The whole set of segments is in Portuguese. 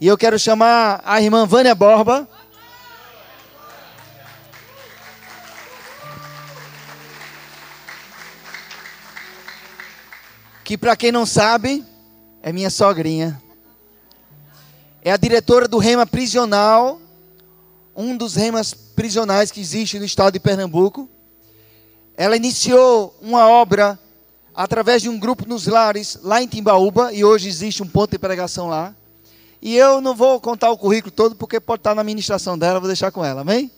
E eu quero chamar a irmã Vânia Borba. Que para quem não sabe, é minha sogrinha. É a diretora do Rema Prisional, um dos remas prisionais que existe no estado de Pernambuco. Ela iniciou uma obra através de um grupo nos lares lá em Timbaúba e hoje existe um ponto de pregação lá. E eu não vou contar o currículo todo porque pode estar na administração dela, vou deixar com ela, amém?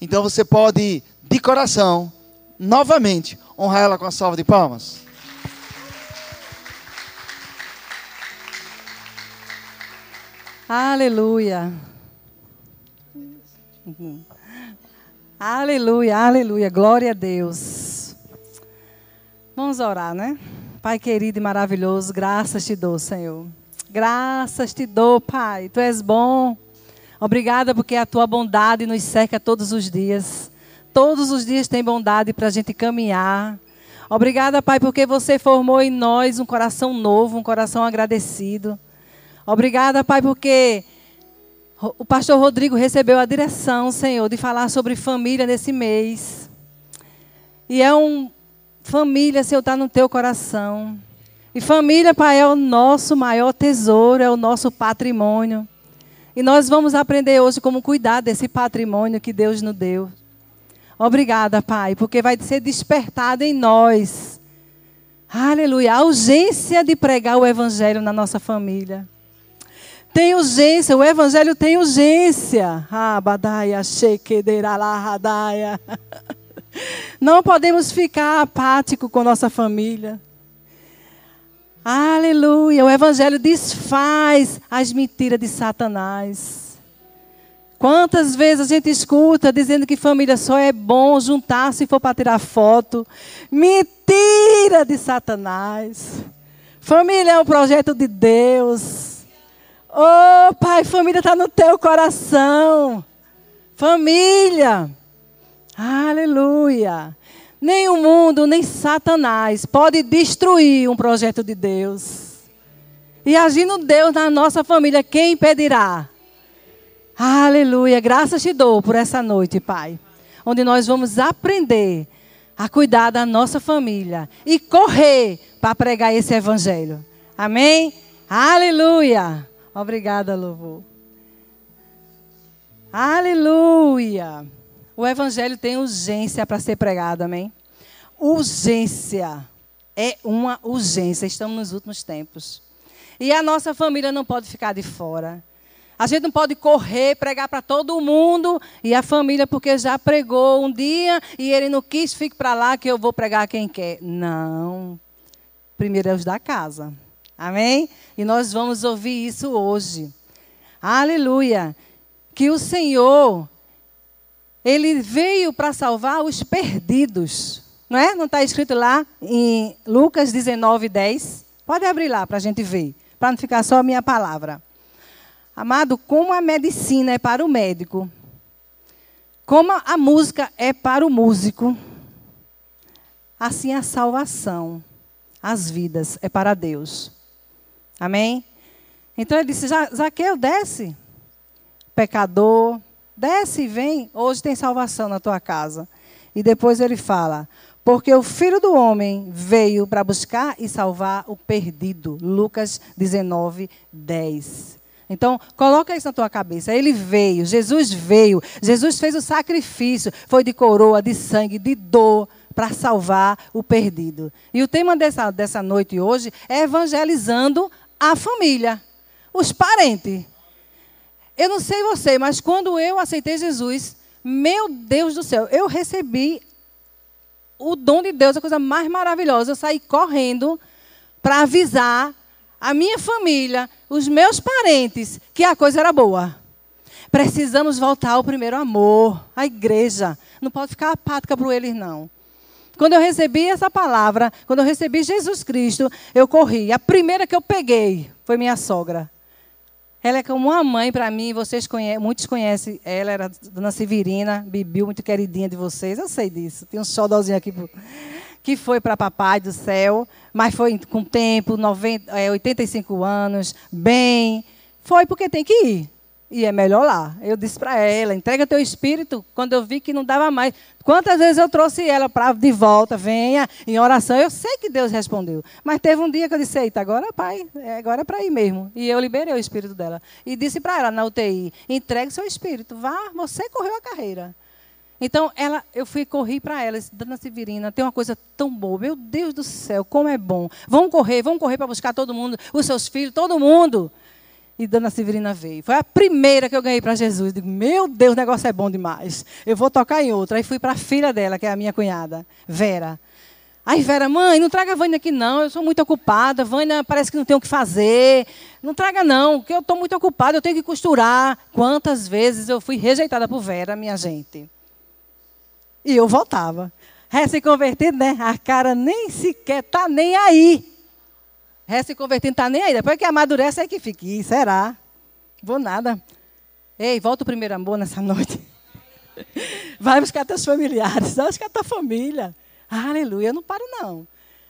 Então você pode, de coração, novamente, honrar ela com a salva de palmas. Aleluia. Aleluia, aleluia. Glória a Deus. Vamos orar, né? Pai querido e maravilhoso, graças te dou, Senhor. Graças te dou, Pai. Tu és bom. Obrigada porque a tua bondade nos cerca todos os dias. Todos os dias tem bondade para a gente caminhar. Obrigada, Pai, porque você formou em nós um coração novo, um coração agradecido. Obrigada, Pai, porque o pastor Rodrigo recebeu a direção, Senhor, de falar sobre família nesse mês. E é um. Família, Senhor, está no teu coração. E família, Pai, é o nosso maior tesouro, é o nosso patrimônio. E nós vamos aprender hoje como cuidar desse patrimônio que Deus nos deu. Obrigada, Pai, porque vai ser despertado em nós. Aleluia. A urgência de pregar o Evangelho na nossa família. Tem urgência, o evangelho tem urgência. Abadaia, Não podemos ficar apático com nossa família. Aleluia. O evangelho desfaz as mentiras de Satanás. Quantas vezes a gente escuta dizendo que família só é bom juntar se for para tirar foto? Mentira de Satanás. Família é um projeto de Deus. Oh, Pai, família está no teu coração. Família. Aleluia. Nem o mundo, nem Satanás pode destruir um projeto de Deus. E agindo Deus na nossa família, quem impedirá? Aleluia. Graças te dou por essa noite, Pai. Onde nós vamos aprender a cuidar da nossa família e correr para pregar esse evangelho. Amém? Aleluia. Obrigada, louvor. Aleluia. O evangelho tem urgência para ser pregado, amém? Urgência. É uma urgência. Estamos nos últimos tempos. E a nossa família não pode ficar de fora. A gente não pode correr, pregar para todo mundo e a família, porque já pregou um dia e ele não quis, fique para lá que eu vou pregar quem quer. Não. Primeiro é os da casa. Amém? E nós vamos ouvir isso hoje. Aleluia. Que o Senhor, Ele veio para salvar os perdidos. Não é? Não está escrito lá em Lucas 19, 10? Pode abrir lá para a gente ver, para não ficar só a minha palavra. Amado, como a medicina é para o médico, como a música é para o músico, assim a salvação, as vidas, é para Deus. Amém? Então ele disse: Zaqueu, desce. Pecador, desce e vem. Hoje tem salvação na tua casa. E depois ele fala: Porque o filho do homem veio para buscar e salvar o perdido. Lucas 19, 10. Então, coloca isso na tua cabeça. Ele veio, Jesus veio, Jesus fez o sacrifício, foi de coroa, de sangue, de dor, para salvar o perdido. E o tema dessa, dessa noite hoje é evangelizando a família, os parentes. Eu não sei você, mas quando eu aceitei Jesus, meu Deus do céu, eu recebi o dom de Deus, a coisa mais maravilhosa. Eu saí correndo para avisar a minha família, os meus parentes, que a coisa era boa. Precisamos voltar ao primeiro amor, à igreja. Não pode ficar apática para eles, não. Quando eu recebi essa palavra, quando eu recebi Jesus Cristo, eu corri. A primeira que eu peguei foi minha sogra. Ela é como uma mãe para mim, vocês conhecem, muitos conhecem ela, era Dona Severina, Bibiu, muito queridinha de vocês, eu sei disso. Tem um xodózinho aqui que foi para papai do céu, mas foi com tempo, 90, é, 85 anos, bem, Foi porque tem que ir. E é melhor lá. Eu disse para ela: entrega teu espírito. Quando eu vi que não dava mais. Quantas vezes eu trouxe ela para de volta, venha, em oração. Eu sei que Deus respondeu. Mas teve um dia que eu disse: eita, agora, pai, é, agora é para ir mesmo. E eu liberei o espírito dela. E disse para ela na UTI: entregue seu espírito. Vá, você correu a carreira. Então, ela, eu fui correr para ela, disse, Dona Severina, tem uma coisa tão boa. Meu Deus do céu, como é bom. Vamos correr, vamos correr para buscar todo mundo, os seus filhos, todo mundo. E Dona Severina veio. Foi a primeira que eu ganhei para Jesus. Digo, meu Deus, o negócio é bom demais. Eu vou tocar em outra. Aí fui para a filha dela, que é a minha cunhada, Vera. Aí, Vera, mãe, não traga a Vânia aqui, não. Eu sou muito ocupada. Vânia parece que não tem o que fazer. Não traga, não, porque eu estou muito ocupada. Eu tenho que costurar. Quantas vezes eu fui rejeitada por Vera, minha gente. E eu voltava. Recém-convertido, né? A cara nem sequer tá nem aí. Recém-convertido tá nem aí. Depois que amadurece, é que fica. Ih, será? Vou nada. Ei, volta o primeiro amor nessa noite. Vai buscar teus familiares. Vai buscar tua família. Aleluia. Eu não paro, não.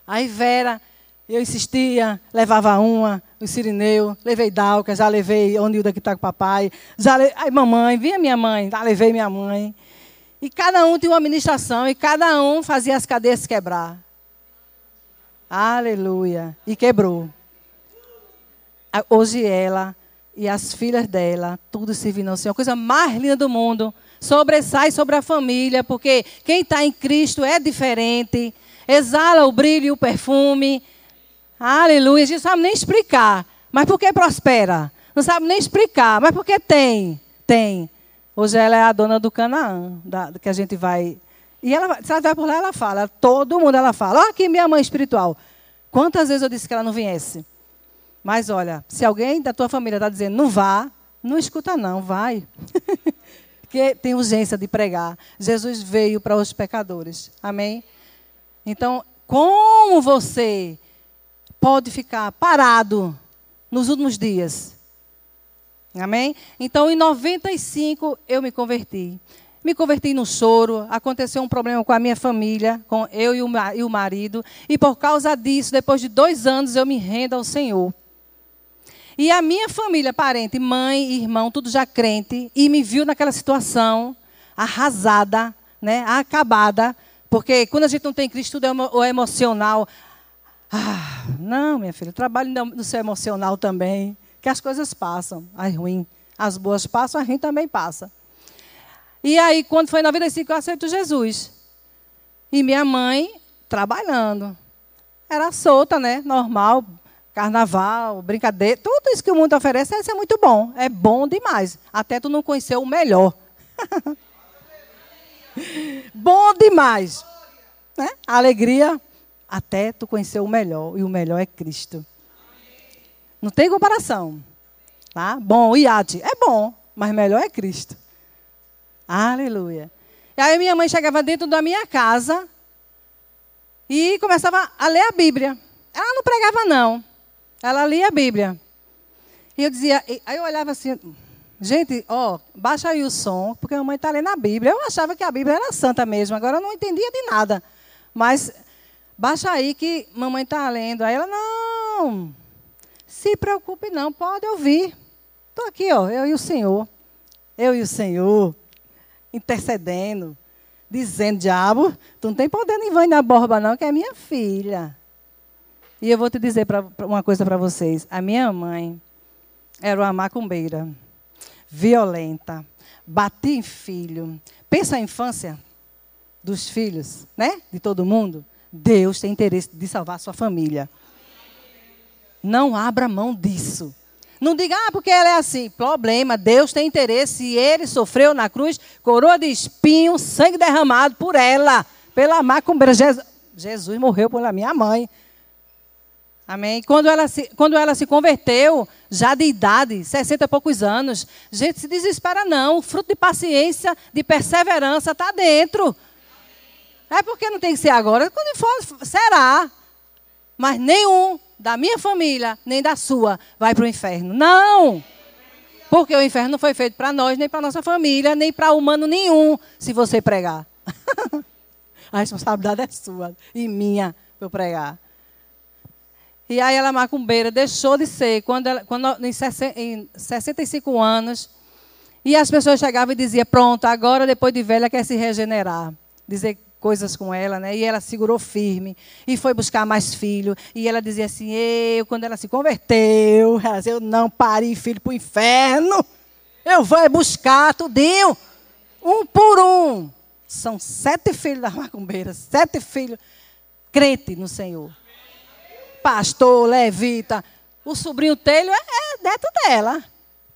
Aí Vera, eu insistia, levava uma, o Sirineu, levei Dalca, já levei Onilda que está com o papai. Já. Aí mamãe, vinha minha mãe, já levei minha mãe. E cada um tinha uma administração e cada um fazia as cadeias quebrar. Aleluia. E quebrou. Hoje ela e as filhas dela, tudo servindo ao Senhor. A coisa mais linda do mundo. Sobressai sobre a família, porque quem está em Cristo é diferente. Exala o brilho e o perfume. Aleluia. A gente não sabe nem explicar. Mas por que prospera? Não sabe nem explicar. Mas por que tem? Tem. Hoje ela é a dona do Canaã, da, que a gente vai. E ela, se ela vai por lá, ela fala. Todo mundo ela fala. Olha aqui minha mãe espiritual. Quantas vezes eu disse que ela não viesse? Mas olha, se alguém da tua família está dizendo não vá, não escuta não, vai. Porque tem urgência de pregar. Jesus veio para os pecadores. Amém? Então, como você pode ficar parado nos últimos dias? Amém? Então, em 95, eu me converti. Me converti no choro, aconteceu um problema com a minha família, com eu e o, e marido, e por causa disso, depois de dois anos, eu me rendo ao Senhor. E a minha família, parente, mãe, irmão, tudo já crente, e me viu naquela situação arrasada, né, acabada, porque quando a gente não tem Cristo, tudo é o emocional. Ah, não, minha filha, trabalho no seu emocional também que as coisas passam, as ruins. As boas passam, a ruim também passa. E aí, quando foi em 95, eu aceito Jesus. E minha mãe trabalhando. Era solta, né? Normal, carnaval, brincadeira. Tudo isso que o mundo oferece, é muito bom. É bom demais. Até tu não conhecer o melhor. bom demais. Né? alegria, até tu conhecer o melhor. E o melhor é Cristo. Não tem comparação. Tá? Bom, iate é bom, mas melhor é Cristo. Aleluia. E aí minha mãe chegava dentro da minha casa e começava a ler a Bíblia. Ela não pregava, não. Ela lia a Bíblia. E eu dizia, aí eu olhava assim, gente, ó, baixa aí o som, porque a mamãe está lendo a Bíblia. Eu achava que a Bíblia era santa mesmo, agora eu não entendia de nada. Mas baixa aí que mamãe está lendo. Aí ela, não, se preocupe não, pode ouvir. Estou aqui, ó, eu e o Senhor. Eu e o Senhor, intercedendo, dizendo, diabo, tu não tem poder nem vai na borba não, que é minha filha. E eu vou te dizer pra, pra uma coisa para vocês. A minha mãe era uma macumbeira, violenta, batia em filho. Pensa a infância dos filhos, né? De todo mundo. Deus tem interesse de salvar a sua família. Não abra mão disso. Não diga, ah, porque ela é assim. Problema, Deus tem interesse e ele sofreu na cruz, coroa de espinho, sangue derramado por ela, pela macumbeira. Jesus, morreu pela minha mãe. Amém? Quando ela, se, quando ela se converteu, já de idade, 60 e poucos anos, gente, se desespera não. O fruto de paciência, de perseverança está dentro. É porque não tem que ser agora. Quando for, será. Mas nenhum da minha família, nem da sua, vai para o inferno. Não! Porque o inferno não foi feito para nós, nem para nossa família, nem para humano nenhum, se você pregar. A responsabilidade é sua e minha para eu pregar. E aí ela macumbeira deixou de ser quando, ela, quando em, em 65 anos. E as pessoas chegavam e diziam, pronto, agora depois de velha quer se regenerar. Dizer coisas com ela, né? E ela segurou firme e foi buscar mais filho. E ela dizia assim: eu, quando ela se converteu, eu não parei filho para o inferno. Eu vou buscar tudinho, um por um. São sete filhos da macumbeira, sete filhos crente no Senhor. Pastor, levita. O sobrinho Telho é, é neto dela.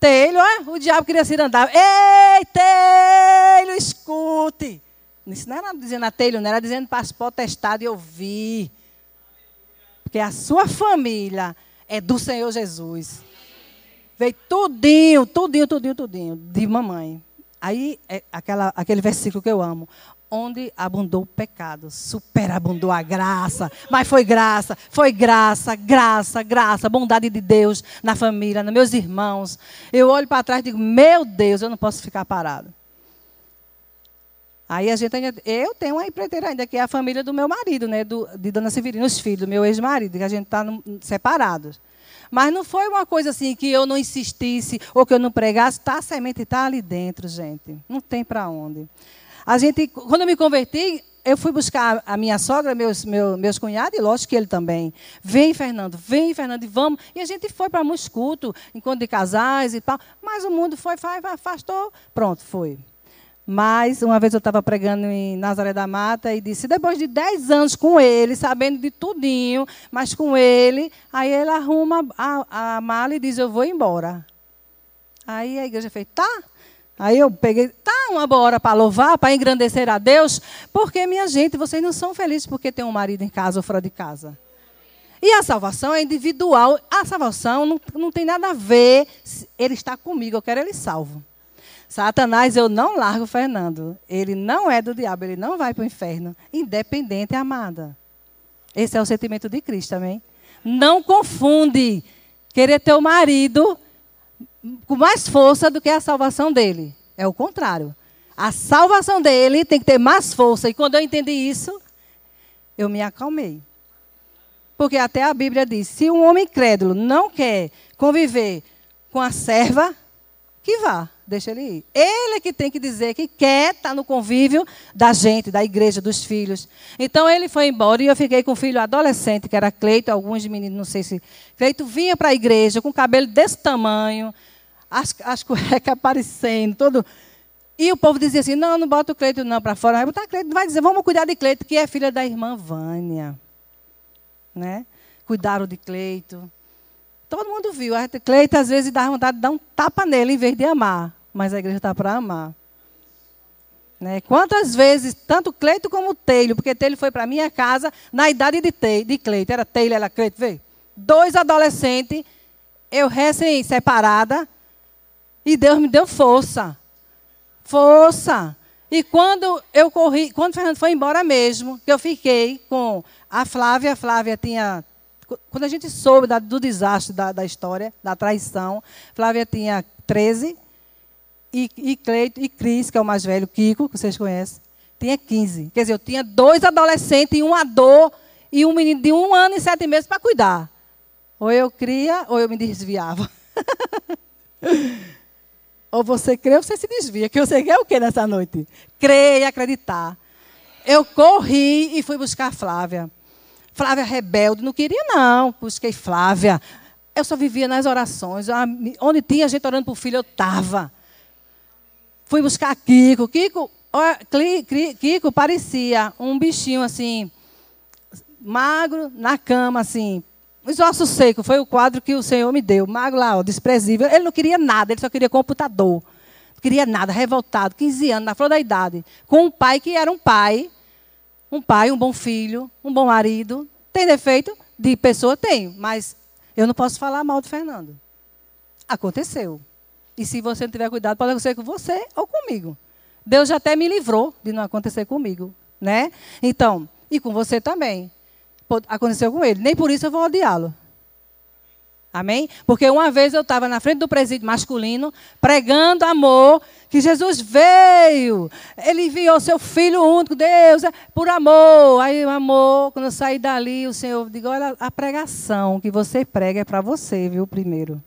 Telho, é, o diabo queria se andar. Ei, Telho, escute. Isso não era dizendo a telho, não era dizendo para as potestades ouvir. Porque a sua família é do Senhor Jesus. Veio tudinho, tudinho, tudinho, tudinho, de mamãe. Aí, é aquela, aquele versículo que eu amo. Onde abundou o pecado, superabundou a graça. Mas foi graça, foi graça, graça, graça, bondade de Deus na família, nos meus irmãos. Eu olho para trás e digo: Meu Deus, eu não posso ficar parado. Aí a gente ainda, eu tenho uma empreiteira ainda, que é a família do meu marido, né, do, de Dona Severina, os filhos do meu ex-marido, que a gente está separados. Mas não foi uma coisa assim que eu não insistisse ou que eu não pregasse, tá, a semente está ali dentro, gente. Não tem para onde. A gente, quando eu me converti, eu fui buscar a minha sogra, meus, meus, meus cunhados, e lógico que ele também. Vem, Fernando, vem, Fernando, e vamos. E a gente foi para muitos cultos, encontro de casais e tal. Mas o mundo foi, afastou. Pronto, foi. Mas uma vez eu estava pregando em Nazaré da Mata e disse, depois de 10 anos com ele, sabendo de tudinho, mas com ele, aí ele arruma a, a mala e diz, eu vou embora. Aí a igreja fez, tá. Aí eu peguei, tá, uma hora para louvar, para engrandecer a Deus, porque, minha gente, vocês não são felizes porque tem um marido em casa ou fora de casa. E a salvação é individual. A salvação não, não tem nada a ver, ele está comigo, eu quero ele salvo. Satanás, eu não largo Fernando. Ele não é do diabo, ele não vai para o inferno. Independente, amada. Esse é o sentimento de Cristo, amém? Não confunde querer ter o marido com mais força do que a salvação dele. É o contrário. A salvação dele tem que ter mais força. E quando eu entendi isso, eu me acalmei. Porque até a Bíblia diz: se um homem crédulo não quer conviver com a serva, que vá deixa ele ir. Ele é que tem que dizer que quer estar tá no convívio da gente, da igreja, dos filhos. Então ele foi embora e eu fiquei com um filho adolescente, que era Cleito, alguns meninos, não sei se. Cleito vinha para a igreja com cabelo desse tamanho, as, as cuecas aparecendo, todo. E o povo dizia assim: não, não bota o Cleito não para fora. Vai botar Cleito, vai dizer, vamos cuidar de Cleito, que é filha da irmã Vânia. Né? Cuidaram de Cleito. Todo mundo viu. A Cleita, às vezes, dá vontade de dar um tapa nele em vez de amar. Mas a igreja está para amar. Né? Quantas vezes, tanto Cleito como Teilo, porque Teilo foi para minha casa na idade de, Te, de Cleito. Era Teilo, era Cleito, veio. Dois adolescentes, eu recém-separada, e Deus me deu força. Força. E quando eu corri, quando o Fernando foi embora mesmo, que eu fiquei com a Flávia, a Flávia tinha quando a gente soube da, do desastre da, da, história, da traição, Flávia tinha 13 e, e Cleito e Cris, que é o mais velho, Kiko, que vocês conhecem, tinha 15. Quer dizer, eu tinha dois adolescentes e uma dor e um menino de um ano e sete meses para cuidar. Ou eu cria, ou eu me desviava. ou você crê ou você se desvia. Que você quer o que nessa noite? Crer e acreditar. Eu corri e fui buscar a Flávia. Flávia rebelde, não queria não. Busquei Flávia. Eu só vivia nas orações. Ah, onde tinha gente orando por filho, eu estava. Fui buscar Kiko. Kiko, Kiko parecia um bichinho assim, magro, na cama, assim. Os ossos secos, foi o quadro que o Senhor me deu. Magro lá, ó, desprezível. Ele não queria nada, ele só queria computador. Não queria nada, revoltado, 15 anos, na flor da idade. Com um pai que era um pai um pai, um bom filho, um bom marido. Tem defeito? De pessoa tem, mas eu não posso falar mal do Fernando. Aconteceu. E se você não tiver cuidado, pode acontecer com você ou comigo. Deus já até me livrou de não acontecer comigo, né? Então, e com você também. Aconteceu com ele. Nem por isso eu vou odiá-lo. Amém? Porque uma vez eu estava na frente do presídio masculino, pregando amor, que Jesus veio, ele enviou seu Filho único, Deus, é por amor. Aí o amor, quando eu saí dali, o Senhor, digo, olha, a pregação que você prega é para você, viu, primeiro.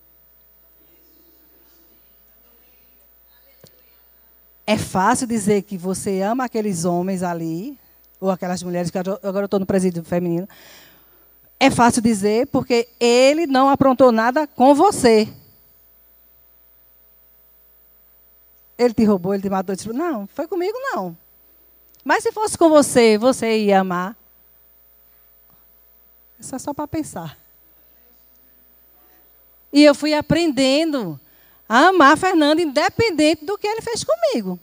É fácil dizer que você ama aqueles homens ali, ou aquelas mulheres, que agora eu estou no presídio feminino, é fácil dizer porque ele não aprontou nada com você. Ele te roubou, ele te matou. Disse, não, foi comigo não. Mas se fosse com você, você ia amar. Isso é só para pensar. E eu fui aprendendo a amar Fernando, independente do que ele fez comigo.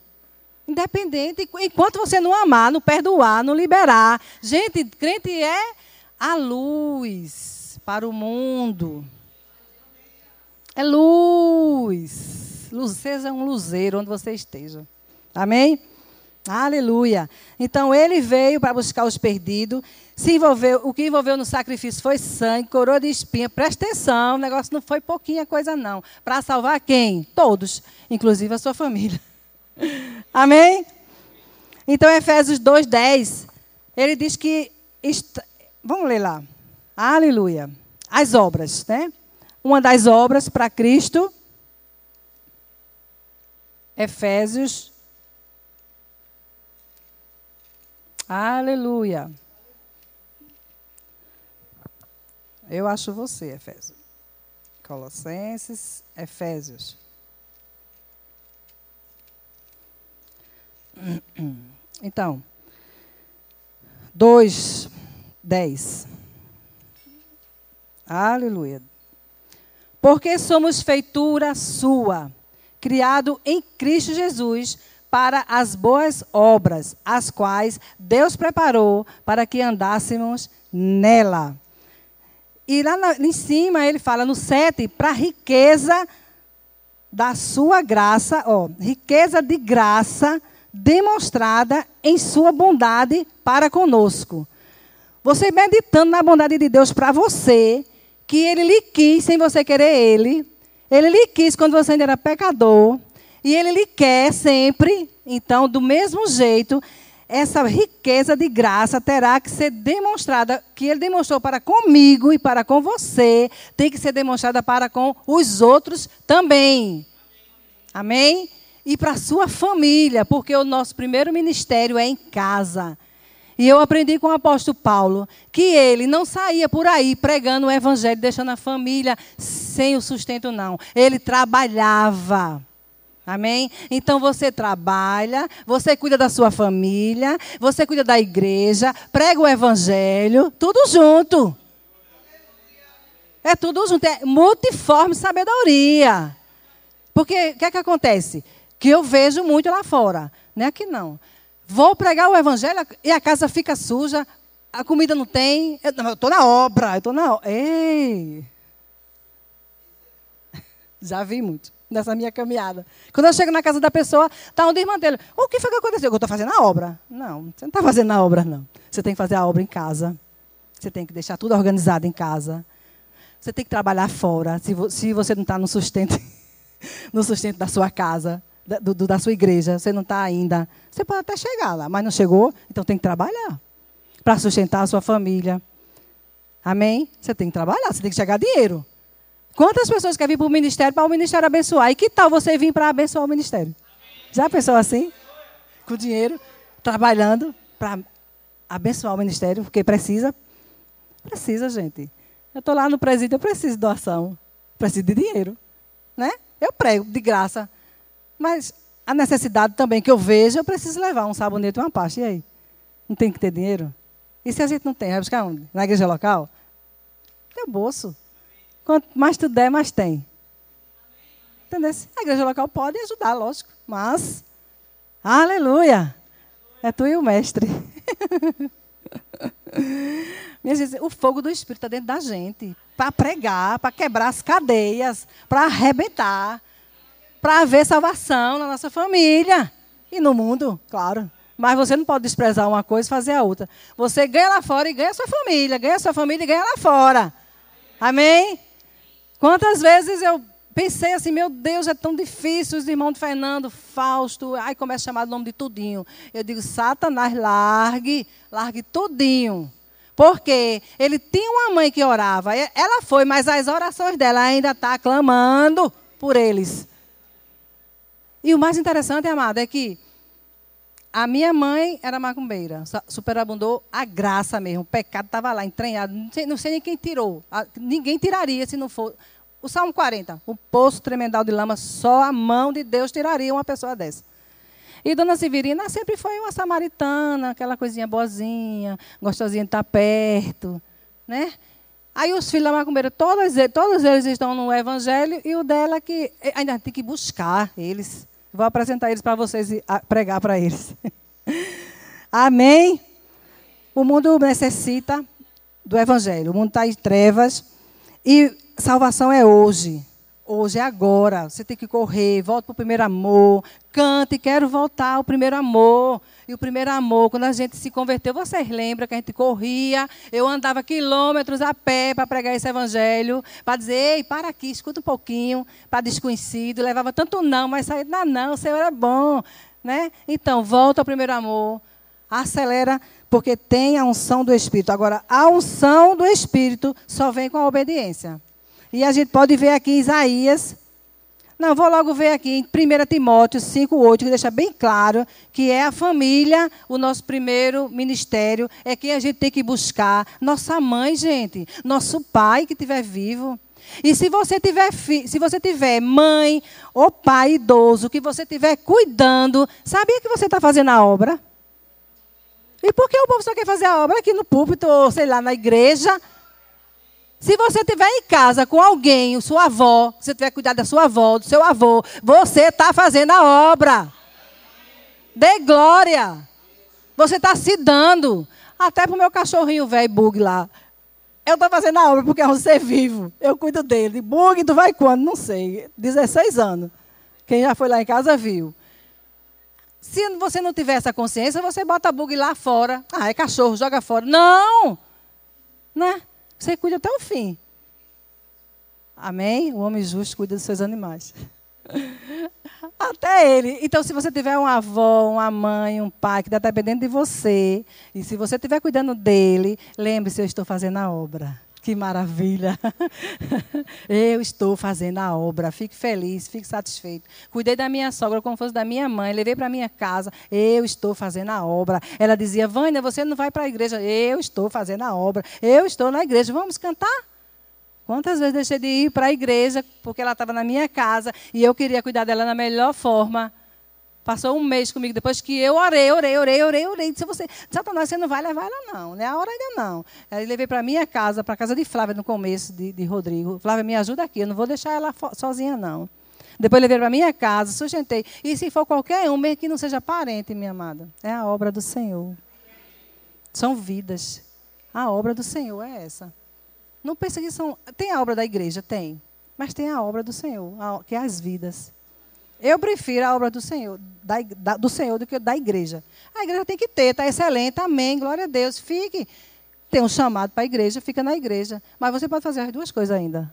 Independente, enquanto você não amar, não perdoar, não liberar. Gente, crente é a luz para o mundo. É luz. Seja um luzeiro onde você esteja. Amém? Aleluia. Então ele veio para buscar os perdidos. Se envolveu, o que envolveu no sacrifício foi sangue, coroa de espinha. Presta atenção, o negócio não foi pouquinha coisa, não. Para salvar quem? Todos, inclusive a sua família. Amém? Então, Efésios 2,10, ele diz que Vamos ler lá. Aleluia. As obras, né? Uma das obras para Cristo. Efésios. Aleluia. Eu acho você, Efésios. Colossenses, Efésios. Então, dois 10. Aleluia. Porque somos feitura sua, criado em Cristo Jesus para as boas obras, as quais Deus preparou para que andássemos nela. E lá em cima ele fala no 7, para riqueza da sua graça, ó, riqueza de graça demonstrada em sua bondade para conosco você meditando na bondade de Deus para você, que Ele lhe quis sem você querer Ele. Ele lhe quis quando você ainda era pecador. E Ele lhe quer sempre. Então, do mesmo jeito, essa riqueza de graça terá que ser demonstrada, que Ele demonstrou para comigo e para com você, tem que ser demonstrada para com os outros também. Amém? E para a sua família, porque o nosso primeiro ministério é em casa. E eu aprendi com o apóstolo Paulo que ele não saía por aí pregando o evangelho, deixando a família sem o sustento, não. Ele trabalhava. Amém? Então você trabalha, você cuida da sua família, você cuida da igreja, prega o evangelho, tudo junto. É tudo junto, é multiforme sabedoria. Porque o que é que acontece? Que eu vejo muito lá fora, não é aqui não. Vou pregar o evangelho e a casa fica suja, a comida não tem. Eu estou na obra, eu estou na obra. Ei! Já vi muito nessa minha caminhada. Quando eu chego na casa da pessoa, está um desmantelo. O que foi que aconteceu? Eu estou fazendo a obra. Não, você não está fazendo a obra, não. Você tem que fazer a obra em casa. Você tem que deixar tudo organizado em casa. Você tem que trabalhar fora. Se, se você não está no sustento, no sustento da sua casa da, do, da sua igreja, você não está ainda. Você pode até chegar lá, mas não chegou, então tem que trabalhar para sustentar a sua família. Amém? Você tem que trabalhar, você tem que chegar dinheiro. Quantas pessoas querem vir para o ministério para o ministério abençoar? E que tal você vir para abençoar o ministério? Já pensou assim? Com dinheiro, trabalhando para abençoar o ministério, porque precisa. Precisa, gente. Eu estou lá no presídio, eu preciso de doação. Preciso de dinheiro. Né? Eu prego de graça. Mas a necessidade também que eu vejo, eu preciso levar um sabonete e uma pasta. E aí? Não tem que ter dinheiro? E se a gente não tem? Vai buscar onde? Na igreja local? Teu bolso. Quanto mais tu der, mais tem. Entendeu? A igreja local pode ajudar, lógico. Mas, aleluia! É tu e o mestre. Minha gente, o fogo do Espírito está dentro da gente. Para pregar, para quebrar as cadeias, para arrebentar para haver salvação na nossa família e no mundo, claro. Mas você não pode desprezar uma coisa e fazer a outra. Você ganha lá fora e ganha sua família, ganha sua família e ganha lá fora. Amém? Quantas vezes eu pensei assim, meu Deus, é tão difícil, os irmãos de Fernando, Fausto, aí começa a chamar o nome de tudinho. Eu digo, Satanás, largue, largue tudinho. Porque ele tinha uma mãe que orava, ela foi, mas as orações dela ainda está clamando por eles. E o mais interessante, amado, é que a minha mãe era macumbeira, superabundou a graça mesmo, o pecado estava lá, entranhado, não sei, não sei nem quem tirou, ninguém tiraria se não for. O Salmo 40, o poço tremendal de lama, só a mão de Deus tiraria uma pessoa dessa. E Dona Severina sempre foi uma samaritana, aquela coisinha boazinha, gostosinha de estar perto, né? Aí os filhos da macumbeira, todos, todos eles estão no evangelho e o dela que ainda tem que buscar eles. Vou apresentar eles para vocês e pregar para eles. Amém? O mundo necessita do Evangelho. O mundo está em trevas. E salvação é hoje. Hoje é agora. Você tem que correr, volta para o primeiro amor. Cante, quero voltar ao primeiro amor. E o primeiro amor, quando a gente se converteu, vocês lembram que a gente corria, eu andava quilômetros a pé para pregar esse evangelho, para dizer, ei, para aqui, escuta um pouquinho, para desconhecido, levava tanto não, mas saía, não, não, o Senhor é bom. Né? Então, volta ao primeiro amor, acelera, porque tem a unção do Espírito. Agora, a unção do Espírito só vem com a obediência. E a gente pode ver aqui em Isaías não, vou logo ver aqui em 1 Timóteo 5,8, que deixa bem claro que é a família, o nosso primeiro ministério, é quem a gente tem que buscar. Nossa mãe, gente, nosso pai que estiver vivo. E se você tiver se você tiver mãe ou pai idoso que você estiver cuidando, sabia que você está fazendo a obra? E por que o povo só quer fazer a obra aqui no púlpito ou sei lá na igreja? Se você estiver em casa com alguém, sua avó, se você tiver cuidado da sua avó, do seu avô, você está fazendo a obra. Dê glória. Você está se dando. Até para o meu cachorrinho velho bug lá. Eu estou fazendo a obra porque é um ser vivo. Eu cuido dele. Bug, tu vai quando? Não sei. 16 anos. Quem já foi lá em casa viu. Se você não tiver essa consciência, você bota bug lá fora. Ah, é cachorro, joga fora. Não! Né? Você cuida até o fim. Amém? O homem justo cuida dos seus animais. Até ele. Então, se você tiver uma avó, uma mãe, um pai que está dependendo de você, e se você estiver cuidando dele, lembre-se, eu estou fazendo a obra. Que maravilha! Eu estou fazendo a obra. Fique feliz, fique satisfeito. Cuidei da minha sogra como fosse da minha mãe, levei para minha casa. Eu estou fazendo a obra. Ela dizia: Vânia, você não vai para a igreja. Eu estou fazendo a obra. Eu estou na igreja. Vamos cantar? Quantas vezes deixei de ir para a igreja porque ela estava na minha casa e eu queria cuidar dela da melhor forma? Passou um mês comigo, depois que eu orei, orei, orei, orei, orei. Disse, você, Satanás, você não vai levar ela não, né? A hora ainda não. Aí levei para minha casa, para casa de Flávia no começo, de, de Rodrigo. Flávia, me ajuda aqui, eu não vou deixar ela sozinha não. Depois levei para minha casa, sustentei. E se for qualquer um, mesmo que não seja parente, minha amada, é a obra do Senhor. São vidas. A obra do Senhor é essa. Não pense que são. Tem a obra da igreja? Tem. Mas tem a obra do Senhor, que é as vidas. Eu prefiro a obra do Senhor, da, da, do Senhor do que da igreja. A igreja tem que ter, está excelente, amém, glória a Deus. Fique. Tem um chamado para a igreja, fica na igreja. Mas você pode fazer as duas coisas ainda.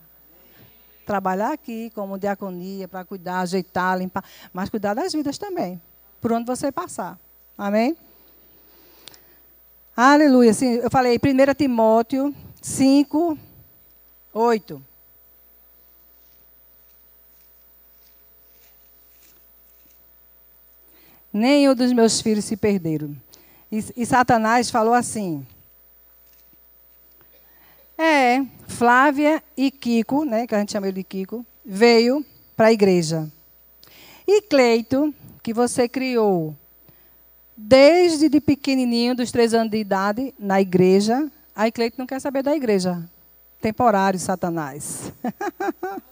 Trabalhar aqui como diaconia, para cuidar, ajeitar, limpar, mas cuidar das vidas também, por onde você passar. Amém? Aleluia. Assim, eu falei 1 Timóteo 5, 8. Nem o dos meus filhos se perderam. E, e Satanás falou assim: É, Flávia e Kiko, né, que a gente chama ele de Kiko, veio para a igreja. E Cleito, que você criou desde de pequenininho, dos três anos de idade, na igreja. Aí Cleito não quer saber da igreja. Temporário, Satanás.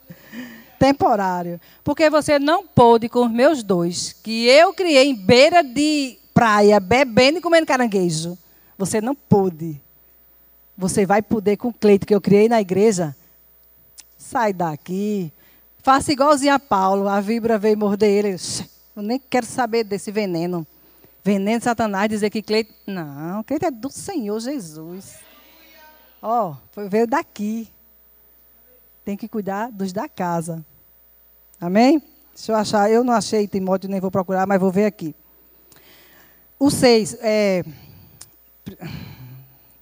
temporário. Porque você não pôde com os meus dois, que eu criei em beira de praia, bebendo e comendo caranguejo. Você não pôde. Você vai poder com o Cleito que eu criei na igreja. Sai daqui. Faça igualzinho a Paulo. A vibra veio morder ele. Eu nem quero saber desse veneno. Veneno de Satanás dizer que Cleito. Não, Cleito é do Senhor Jesus. Ó, oh, veio daqui. tem que cuidar dos da casa. Amém? Deixa eu achar. Eu não achei Timóteo, nem vou procurar, mas vou ver aqui. O 6. É...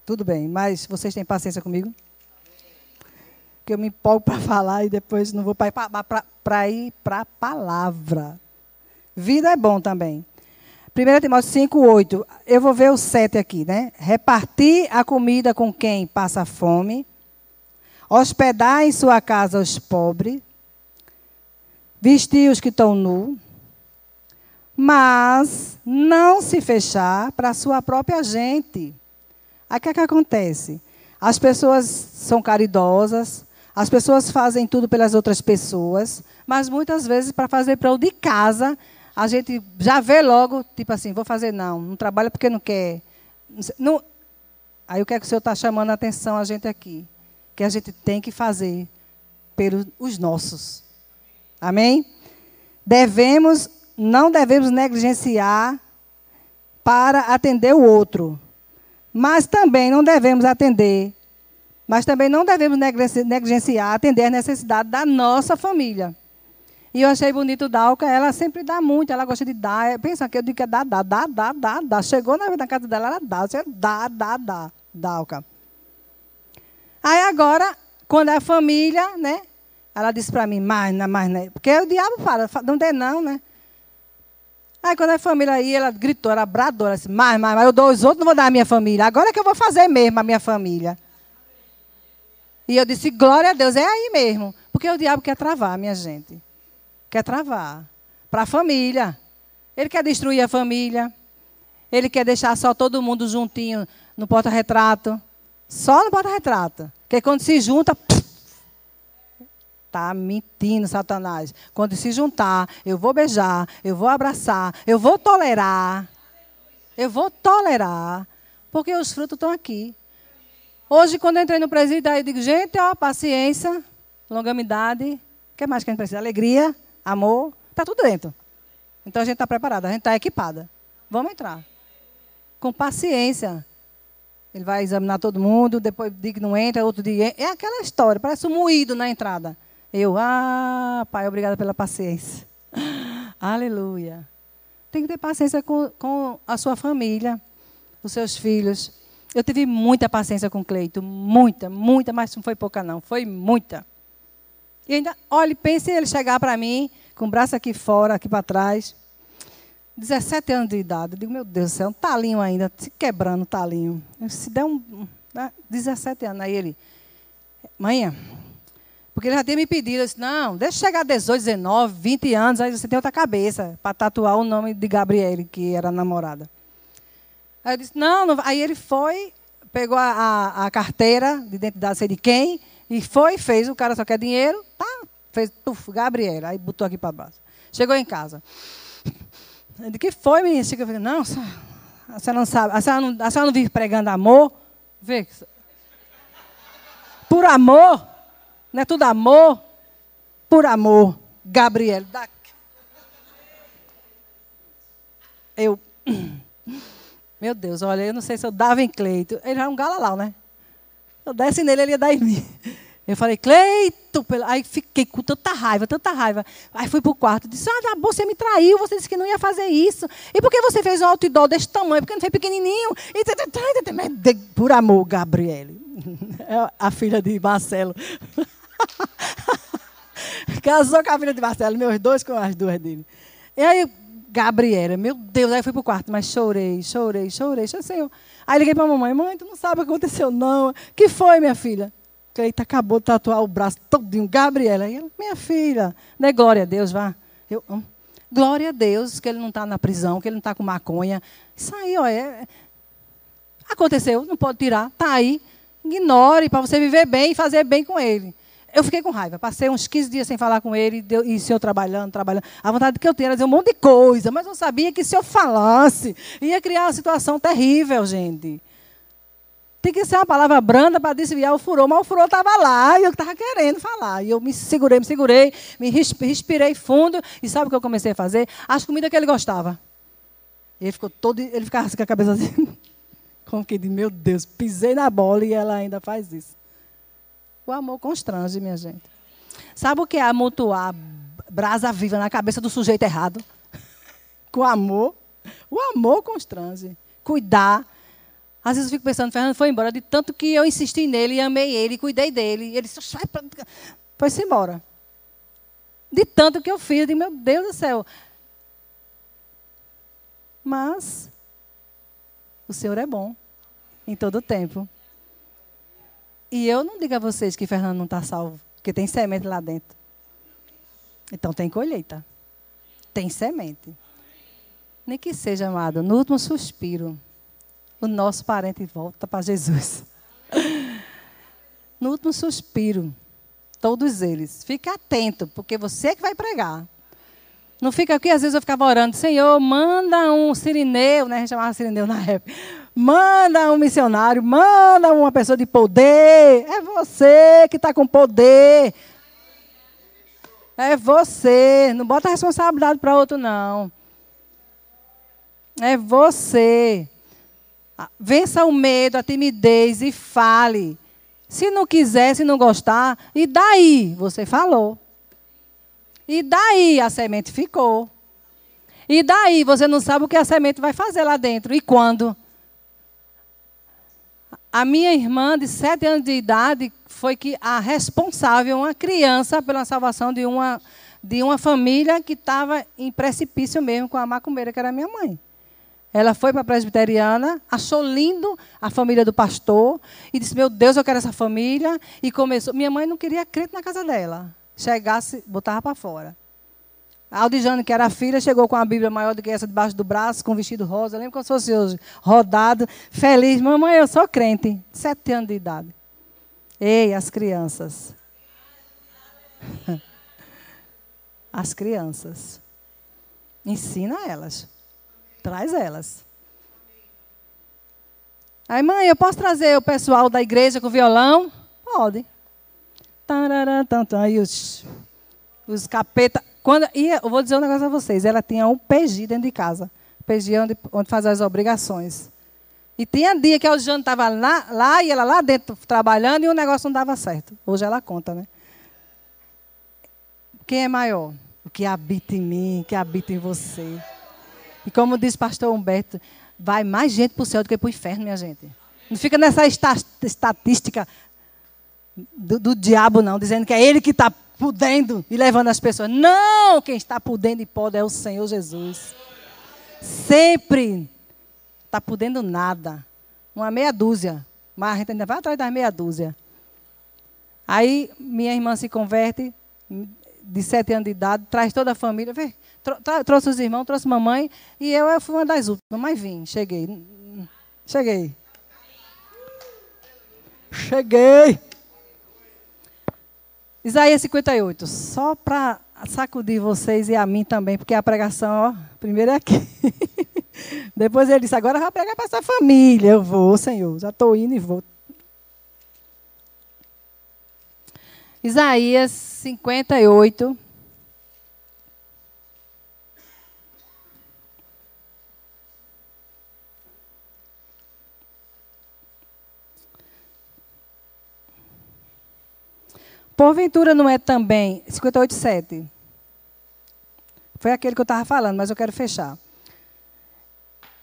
Tudo bem, mas vocês têm paciência comigo? Que eu me empolgo para falar e depois não vou para ir para a palavra. Vida é bom também. 1 Timóteo 5, 8. Eu vou ver o 7 aqui, né? Repartir a comida com quem passa fome, hospedar em sua casa os pobres, vestir os que estão nus, mas não se fechar para a sua própria gente. Aí o que, é que acontece? As pessoas são caridosas, as pessoas fazem tudo pelas outras pessoas, mas muitas vezes para fazer para o de casa, a gente já vê logo, tipo assim, vou fazer não, não trabalha porque não quer. Não, aí o que é que o senhor está chamando a atenção a gente aqui? Que a gente tem que fazer pelos nossos. Amém? Devemos, não devemos negligenciar para atender o outro. Mas também não devemos atender, mas também não devemos negligenciar atender a necessidade da nossa família. E eu achei bonito Dalca, ela sempre dá muito, ela gosta de dar. Pensa que eu digo que é dar, dar, dar, dar, dar. Chegou na, na casa dela, ela dá, você dá, dá, dá, Dalca. Aí agora, quando é a família, né? Ela disse para mim, mais, mais, né? Porque o diabo fala, não tem não, né? Aí quando a família aí, ela gritou, ela bradou, ela disse, mais, mais, mas eu dou os outros, não vou dar a minha família. Agora é que eu vou fazer mesmo a minha família. E eu disse, glória a Deus, é aí mesmo. Porque o diabo quer travar, minha gente. Quer travar. Para a família. Ele quer destruir a família. Ele quer deixar só todo mundo juntinho no porta-retrato. Só no porta-retrato. Porque quando se junta, Está mentindo, Satanás. Quando se juntar, eu vou beijar, eu vou abraçar, eu vou tolerar. Eu vou tolerar. Porque os frutos estão aqui. Hoje, quando eu entrei no presídio, eu digo, gente, ó, paciência, longanimidade. O que mais que a gente precisa? Alegria, amor. Está tudo dentro. Então a gente está preparada, a gente está equipada. Vamos entrar. Com paciência. Ele vai examinar todo mundo, depois diz que não entra, outro dia. É aquela história, parece um moído na entrada. Eu, ah, Pai, obrigada pela paciência. Aleluia. Tem que ter paciência com, com a sua família, os seus filhos. Eu tive muita paciência com o Cleito, muita, muita, mas não foi pouca não, foi muita. E ainda, olha, pense ele chegar para mim, com o braço aqui fora, aqui para trás, 17 anos de idade. Eu digo, meu Deus do céu, um talinho ainda, se quebrando o talinho. Se der um, 17 né, anos, aí ele, manhã, porque ele já tinha me pedido, eu disse, não, deixa chegar a 18, 19, 20 anos, aí você tem outra cabeça para tatuar o nome de Gabriele, que era namorada. Aí eu disse, não, não, aí ele foi, pegou a, a, a, carteira de identidade, sei de quem, e foi, fez, o cara só quer dinheiro, tá, fez, puf, Gabriele, aí botou aqui para baixo. Chegou em casa. Disse, que foi, menina? Eu falei, não, a senhora não sabe, a senhora não, a senhora não vive pregando amor? Vê, por amor, não é tudo amor? Por amor. Gabriel. Eu. Meu Deus, olha, eu não sei se eu dava em Cleito. Ele é um galalau, né? Eu desse nele, ele ia dar em mim. Eu falei, Cleito. Aí fiquei com tanta raiva, tanta raiva. Aí fui para o quarto disse: Ah, você me traiu, você disse que não ia fazer isso. E por que você fez um outdoor desse tamanho? Porque não fez pequenininho? E, por amor, Gabriele. É a filha de Marcelo. Casou com a filha de Marcelo, meus dois com as duas dele. E aí, Gabriela, meu Deus, aí fui pro quarto, mas chorei, chorei, chorei, chorei. Aí liguei pra mamãe, mãe, tu não sabe o que aconteceu, não. que foi, minha filha? Cleita acabou de tatuar o braço todinho. Gabriela, e ela, minha filha, né? Glória a Deus, vá. Eu, hum, glória a Deus que ele não está na prisão, que ele não está com maconha. Isso aí, ó, é, aconteceu, não pode tirar, tá aí. Ignore para você viver bem e fazer bem com ele. Eu fiquei com raiva. Passei uns 15 dias sem falar com ele e o senhor trabalhando, trabalhando. A vontade que eu tinha era dizer um monte de coisa, mas eu sabia que se eu falasse, ia criar uma situação terrível, gente. Tem que ser uma palavra branda para desviar o furor, mas o furor estava lá e eu estava querendo falar. E eu me segurei, me segurei, me respirei fundo. E sabe o que eu comecei a fazer? As comidas que ele gostava. E ele ficou todo. Ele ficava assim com a cabeça assim. Como que de meu Deus, pisei na bola e ela ainda faz isso. O amor constrange, minha gente. Sabe o que é amontoar brasa viva na cabeça do sujeito errado? Com amor. O amor constrange. Cuidar. Às vezes eu fico pensando, Fernando foi embora de tanto que eu insisti nele, amei ele, cuidei dele. Ele disse, foi-se embora. De tanto que eu fiz, digo, meu Deus do céu. Mas o Senhor é bom em todo o tempo. E eu não digo a vocês que Fernando não está salvo, porque tem semente lá dentro. Então tem colheita. Tem semente. Nem que seja, amado, no último suspiro, o nosso parente volta para Jesus. No último suspiro, todos eles. Fique atento, porque você é que vai pregar. Não fica aqui, às vezes eu ficava orando, Senhor, manda um sirineu, né? A gente chamava sirineu na época. Manda um missionário, manda uma pessoa de poder. É você que está com poder. É você. Não bota a responsabilidade para outro, não. É você. Vença o medo, a timidez e fale. Se não quiser, se não gostar, e daí? Você falou. E daí a semente ficou. E daí você não sabe o que a semente vai fazer lá dentro e quando. A minha irmã, de sete anos de idade, foi que a responsável, uma criança, pela salvação de uma, de uma família que estava em precipício mesmo com a macumbeira, que era minha mãe. Ela foi para a presbiteriana, achou lindo a família do pastor e disse: Meu Deus, eu quero essa família. E começou. Minha mãe não queria crente na casa dela. Chegasse, botava para fora. Aldijane, que era filha, chegou com a Bíblia maior do que essa debaixo do braço, com um vestido rosa. Lembra como se fosse hoje? Rodado, feliz. Mamãe, eu sou crente. Sete anos de idade. Ei, as crianças. As crianças. Ensina elas. Traz elas. Aí, mãe, eu posso trazer o pessoal da igreja com violão? Pode. Aí os, os capeta. Quando, e eu vou dizer um negócio a vocês. Ela tinha um PG dentro de casa. PG é onde, onde faz as obrigações. E tinha dia que a Jane estava lá, lá e ela lá dentro trabalhando e o negócio não dava certo. Hoje ela conta, né? Quem é maior? O que habita em mim, que habita em você. E como diz pastor Humberto, vai mais gente para o céu do que para o inferno, minha gente. Não fica nessa estatística do, do diabo, não, dizendo que é ele que está podendo e levando as pessoas. Não! Quem está podendo e pode é o Senhor Jesus. Sempre está podendo nada. Uma meia dúzia. Mas a gente ainda vai atrás das meia dúzia. Aí minha irmã se converte, de sete anos de idade, traz toda a família. Vê, trouxe os irmãos, trouxe mamãe, e eu, eu fui uma das últimas, mas vim, cheguei. Cheguei. Cheguei. Isaías 58, só para sacudir vocês e a mim também, porque a pregação, ó, primeiro é aqui. Depois ele disse, agora vai pregar para essa família. Eu vou, Senhor, já estou indo e vou. Isaías 58, Porventura não é também. 58,7. Foi aquele que eu estava falando, mas eu quero fechar.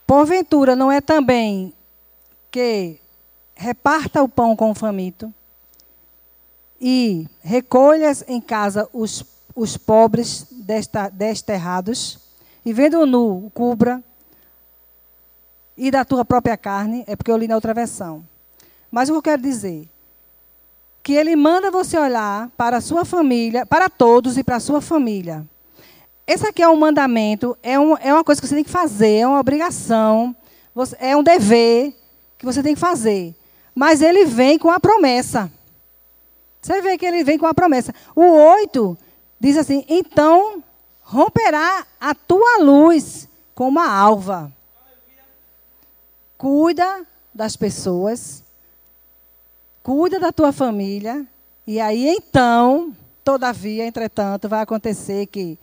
Porventura não é também que reparta o pão com o faminto e recolhas em casa os, os pobres desta, desterrados e vendo o nu, cubra e da tua própria carne, é porque eu li na outra versão. Mas o que eu quero dizer? Que ele manda você olhar para a sua família, para todos e para a sua família. Esse aqui é um mandamento, é, um, é uma coisa que você tem que fazer, é uma obrigação, você, é um dever que você tem que fazer. Mas ele vem com a promessa. Você vê que ele vem com a promessa. O 8 diz assim: então romperá a tua luz como a alva. Cuida das pessoas cuida da tua família, e aí então, todavia, entretanto, vai acontecer que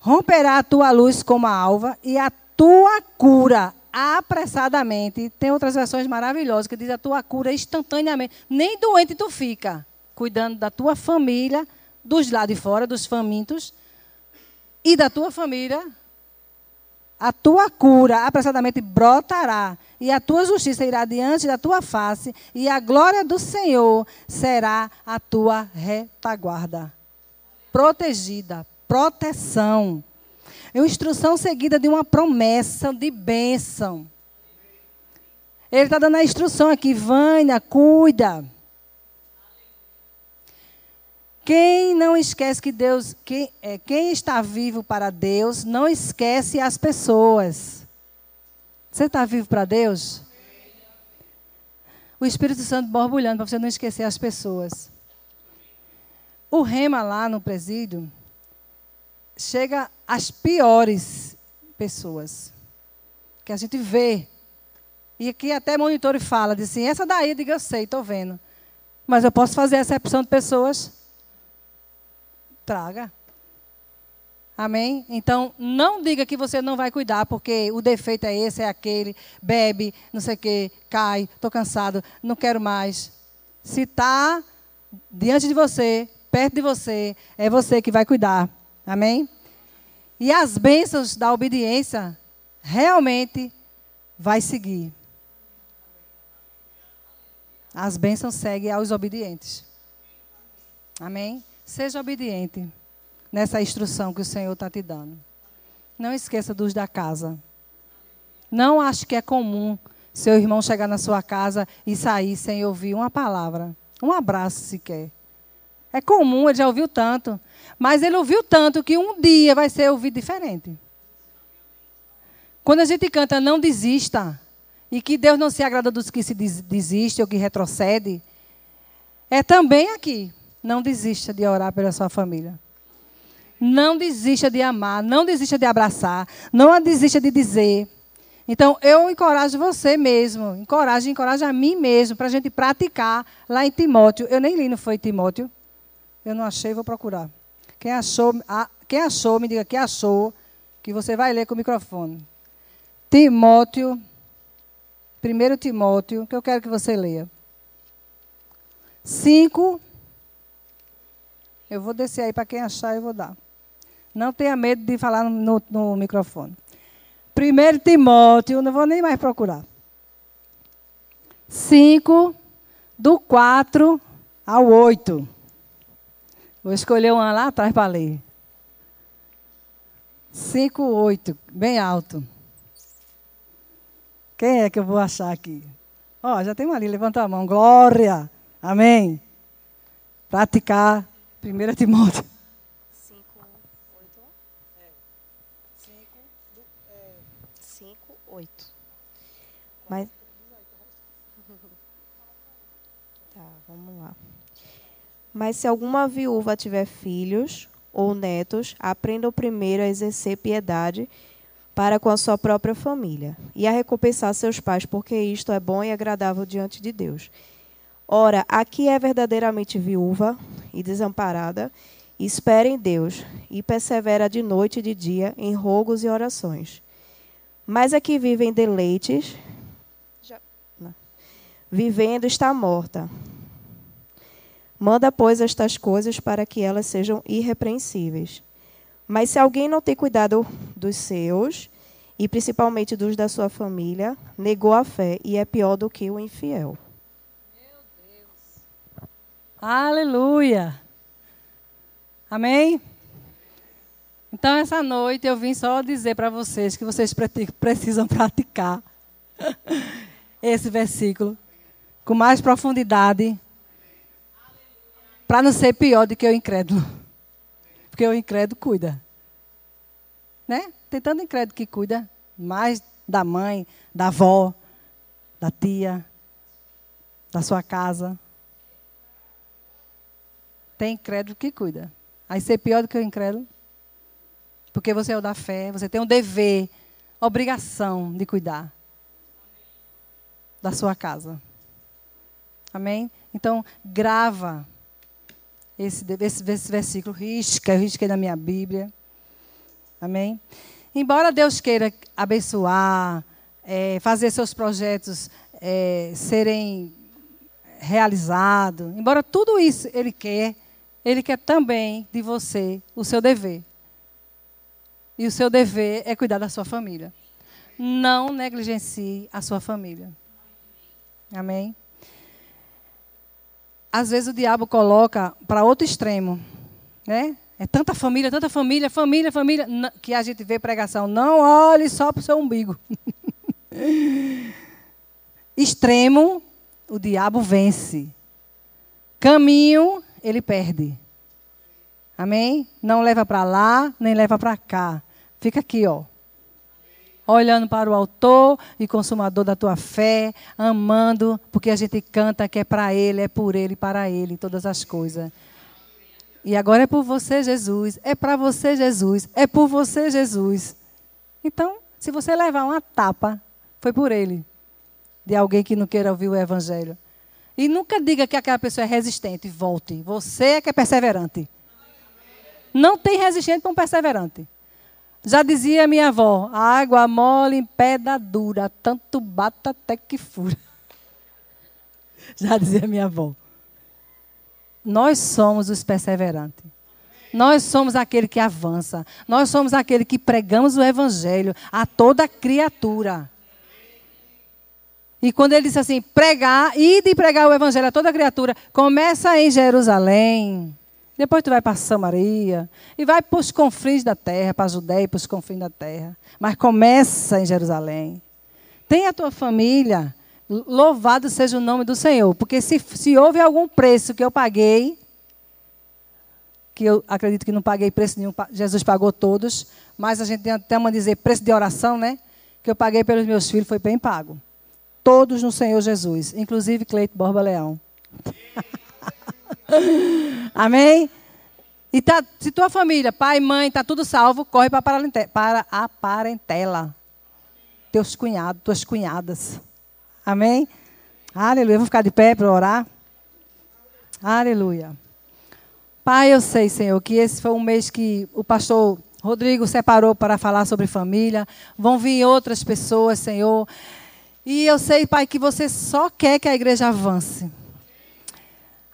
romperá a tua luz como a alva e a tua cura apressadamente. Tem outras versões maravilhosas que diz a tua cura instantaneamente. Nem doente tu fica. cuidando da tua família, dos lá de fora, dos famintos, e da tua família, a tua cura apressadamente brotará, e a tua justiça irá diante da tua face, e a glória do Senhor será a tua retaguarda. Protegida, proteção. É uma instrução seguida de uma promessa de bênção. Ele está dando a instrução aqui, Vânia, cuida. Quem não esquece que Deus, quem, é, quem está vivo para Deus, não esquece as pessoas. Você está vivo para Deus? O Espírito Santo borbulhando para você não esquecer as pessoas. O rema lá no presídio chega às piores pessoas que a gente vê. E aqui até monitor e fala, diz assim, essa daí, diga eu sei, estou vendo. Mas eu posso fazer a exceção de pessoas traga. Amém? Então, não diga que você não vai cuidar, porque o defeito é esse, é aquele, bebe, não sei o quê, cai, estou cansado, não quero mais. Se está diante de você, perto de você, é você que vai cuidar. Amém? E as bênçãos da obediência realmente vai seguir. As bênçãos seguem aos obedientes. Amém? Seja obediente nessa instrução que o Senhor está te dando. Não esqueça dos da casa. Não ache que é comum seu irmão chegar na sua casa e sair sem ouvir uma palavra, um abraço sequer. É comum, ele já ouviu tanto. Mas ele ouviu tanto que um dia vai ser ouvido diferente. Quando a gente canta Não Desista, e que Deus não se agrada dos que se desistem ou que retrocede, é também aqui. Não desista de orar pela sua família. Não desista de amar, não desista de abraçar, não desista de dizer. Então, eu encorajo você mesmo, encorajo, encorajo a mim mesmo, para a gente praticar lá em Timóteo. Eu nem li, não foi Timóteo? Eu não achei, vou procurar. Quem achou, quem achou, me diga quem achou, que você vai ler com o microfone. Timóteo, 1 Timóteo, que eu quero que você leia. 5, eu vou descer aí para quem achar, eu vou dar. Não tenha medo de falar no, no microfone. Primeiro Timóteo, não vou nem mais procurar. 5, do 4 ao 8. Vou escolher uma lá atrás para ler. 5, 8, bem alto. Quem é que eu vou achar aqui? Ó, oh, já tem uma ali, levanta a mão. Glória. Amém. Praticar 1 Timóteo. 5, 8. 5, 8. Mas. Tá, vamos lá. Mas se alguma viúva tiver filhos ou netos, aprendam primeiro a exercer piedade para com a sua própria família e a recompensar seus pais, porque isto é bom e agradável diante de Deus. Ora, aqui é verdadeiramente viúva e desamparada, espera em Deus e persevera de noite e de dia em rogos e orações. Mas a que vive em deleites, já, vivendo está morta. Manda, pois, estas coisas para que elas sejam irrepreensíveis. Mas se alguém não tem cuidado dos seus, e principalmente dos da sua família, negou a fé e é pior do que o infiel. Aleluia. Amém? Então, essa noite eu vim só dizer para vocês que vocês precisam praticar esse versículo com mais profundidade para não ser pior do que o incrédulo. Porque o incrédulo cuida. Né? Tem tanto incrédulo que cuida mais da mãe, da avó, da tia, da sua casa. Tem incrédulo que cuida. Aí ser pior do que o incrédulo. Porque você é o da fé, você tem um dever, obrigação de cuidar da sua casa. Amém? Então, grava esse, esse, esse versículo, risca, eu risquei na minha Bíblia. Amém? Embora Deus queira abençoar, é, fazer seus projetos é, serem realizado, embora tudo isso ele quer, ele quer também de você o seu dever. E o seu dever é cuidar da sua família. Não negligencie a sua família. Amém? Às vezes o diabo coloca para outro extremo, né? É tanta família, tanta família, família, família, que a gente vê pregação. Não olhe só para o seu umbigo. Extremo, o diabo vence. Caminho, ele perde. Amém? Não leva para lá, nem leva para cá. Fica aqui, ó. Olhando para o autor e consumador da tua fé, amando, porque a gente canta que é para ele, é por ele, para ele, todas as coisas. E agora é por você, Jesus. É para você, Jesus. É por você, Jesus. Então, se você levar uma tapa, foi por ele. De alguém que não queira ouvir o evangelho. E nunca diga que aquela pessoa é resistente. Volte. Você é que é perseverante. Não tem resistente para um perseverante. Já dizia minha avó: água mole em pedra dura, tanto bata até que fura. Já dizia minha avó. Nós somos os perseverantes. Nós somos aquele que avança. Nós somos aquele que pregamos o evangelho a toda criatura. E quando ele disse assim, pregar, e de pregar o evangelho a toda criatura, começa em Jerusalém. Depois tu vai para Samaria e vai para os confins da terra, para a Judéia, para os confins da terra. Mas começa em Jerusalém. Tem a tua família, Louvado seja o nome do Senhor. Porque se, se houve algum preço que eu paguei, que eu acredito que não paguei preço nenhum, Jesus pagou todos, mas a gente tem até uma dizer preço de oração, né? Que eu paguei pelos meus filhos, foi bem pago. Todos no Senhor Jesus, inclusive Cleito Borba Leão. Amém? E tá, se tua família, pai, mãe, está tudo salvo, corre para a parentela. Teus cunhados, tuas cunhadas. Amém? Aleluia. Vamos ficar de pé para orar. Aleluia. Pai, eu sei, Senhor, que esse foi um mês que o pastor Rodrigo separou para falar sobre família. Vão vir outras pessoas, Senhor. E eu sei, Pai, que você só quer que a igreja avance.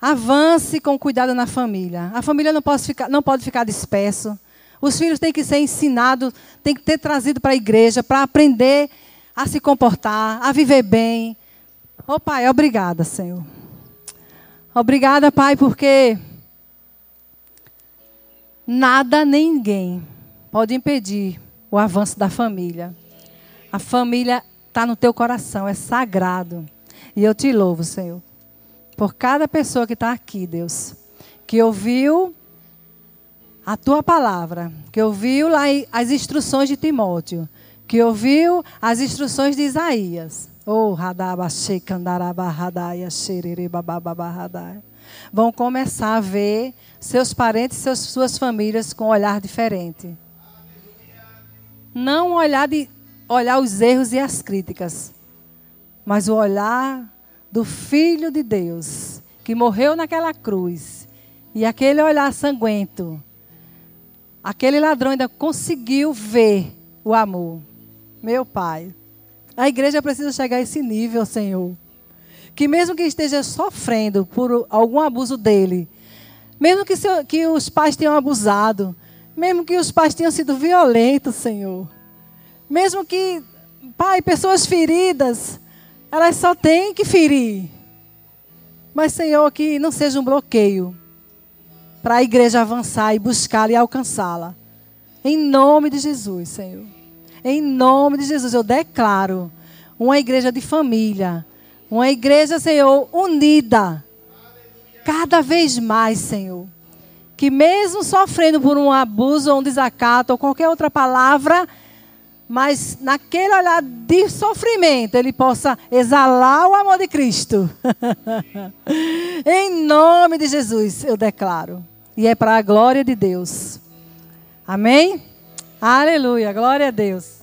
Avance com cuidado na família. A família não pode ficar, não pode ficar disperso. Os filhos têm que ser ensinados, têm que ter trazido para a igreja para aprender a se comportar, a viver bem. Ô oh, Pai, obrigada, Senhor. Obrigada, Pai, porque nada nem ninguém pode impedir o avanço da família. A família está no teu coração, é sagrado. E eu te louvo, Senhor, por cada pessoa que está aqui, Deus, que ouviu a tua palavra, que ouviu lá as instruções de Timóteo que ouviu as instruções de Isaías. Oh, Vão começar a ver seus parentes, seus, suas famílias com um olhar diferente. Não olhar, de, olhar os erros e as críticas, mas o olhar do Filho de Deus, que morreu naquela cruz. E aquele olhar sanguento, aquele ladrão ainda conseguiu ver o amor. Meu Pai, a igreja precisa chegar a esse nível, Senhor. Que mesmo que esteja sofrendo por algum abuso dele, mesmo que, seu, que os pais tenham abusado, mesmo que os pais tenham sido violentos, Senhor, mesmo que, Pai, pessoas feridas, elas só têm que ferir. Mas, Senhor, que não seja um bloqueio para a igreja avançar e buscá-la e alcançá-la. Em nome de Jesus, Senhor. Em nome de Jesus, eu declaro uma igreja de família. Uma igreja, Senhor, unida. Cada vez mais, Senhor. Que mesmo sofrendo por um abuso ou um desacato ou qualquer outra palavra, mas naquele olhar de sofrimento ele possa exalar o amor de Cristo. em nome de Jesus, eu declaro. E é para a glória de Deus. Amém? Aleluia, glória a Deus.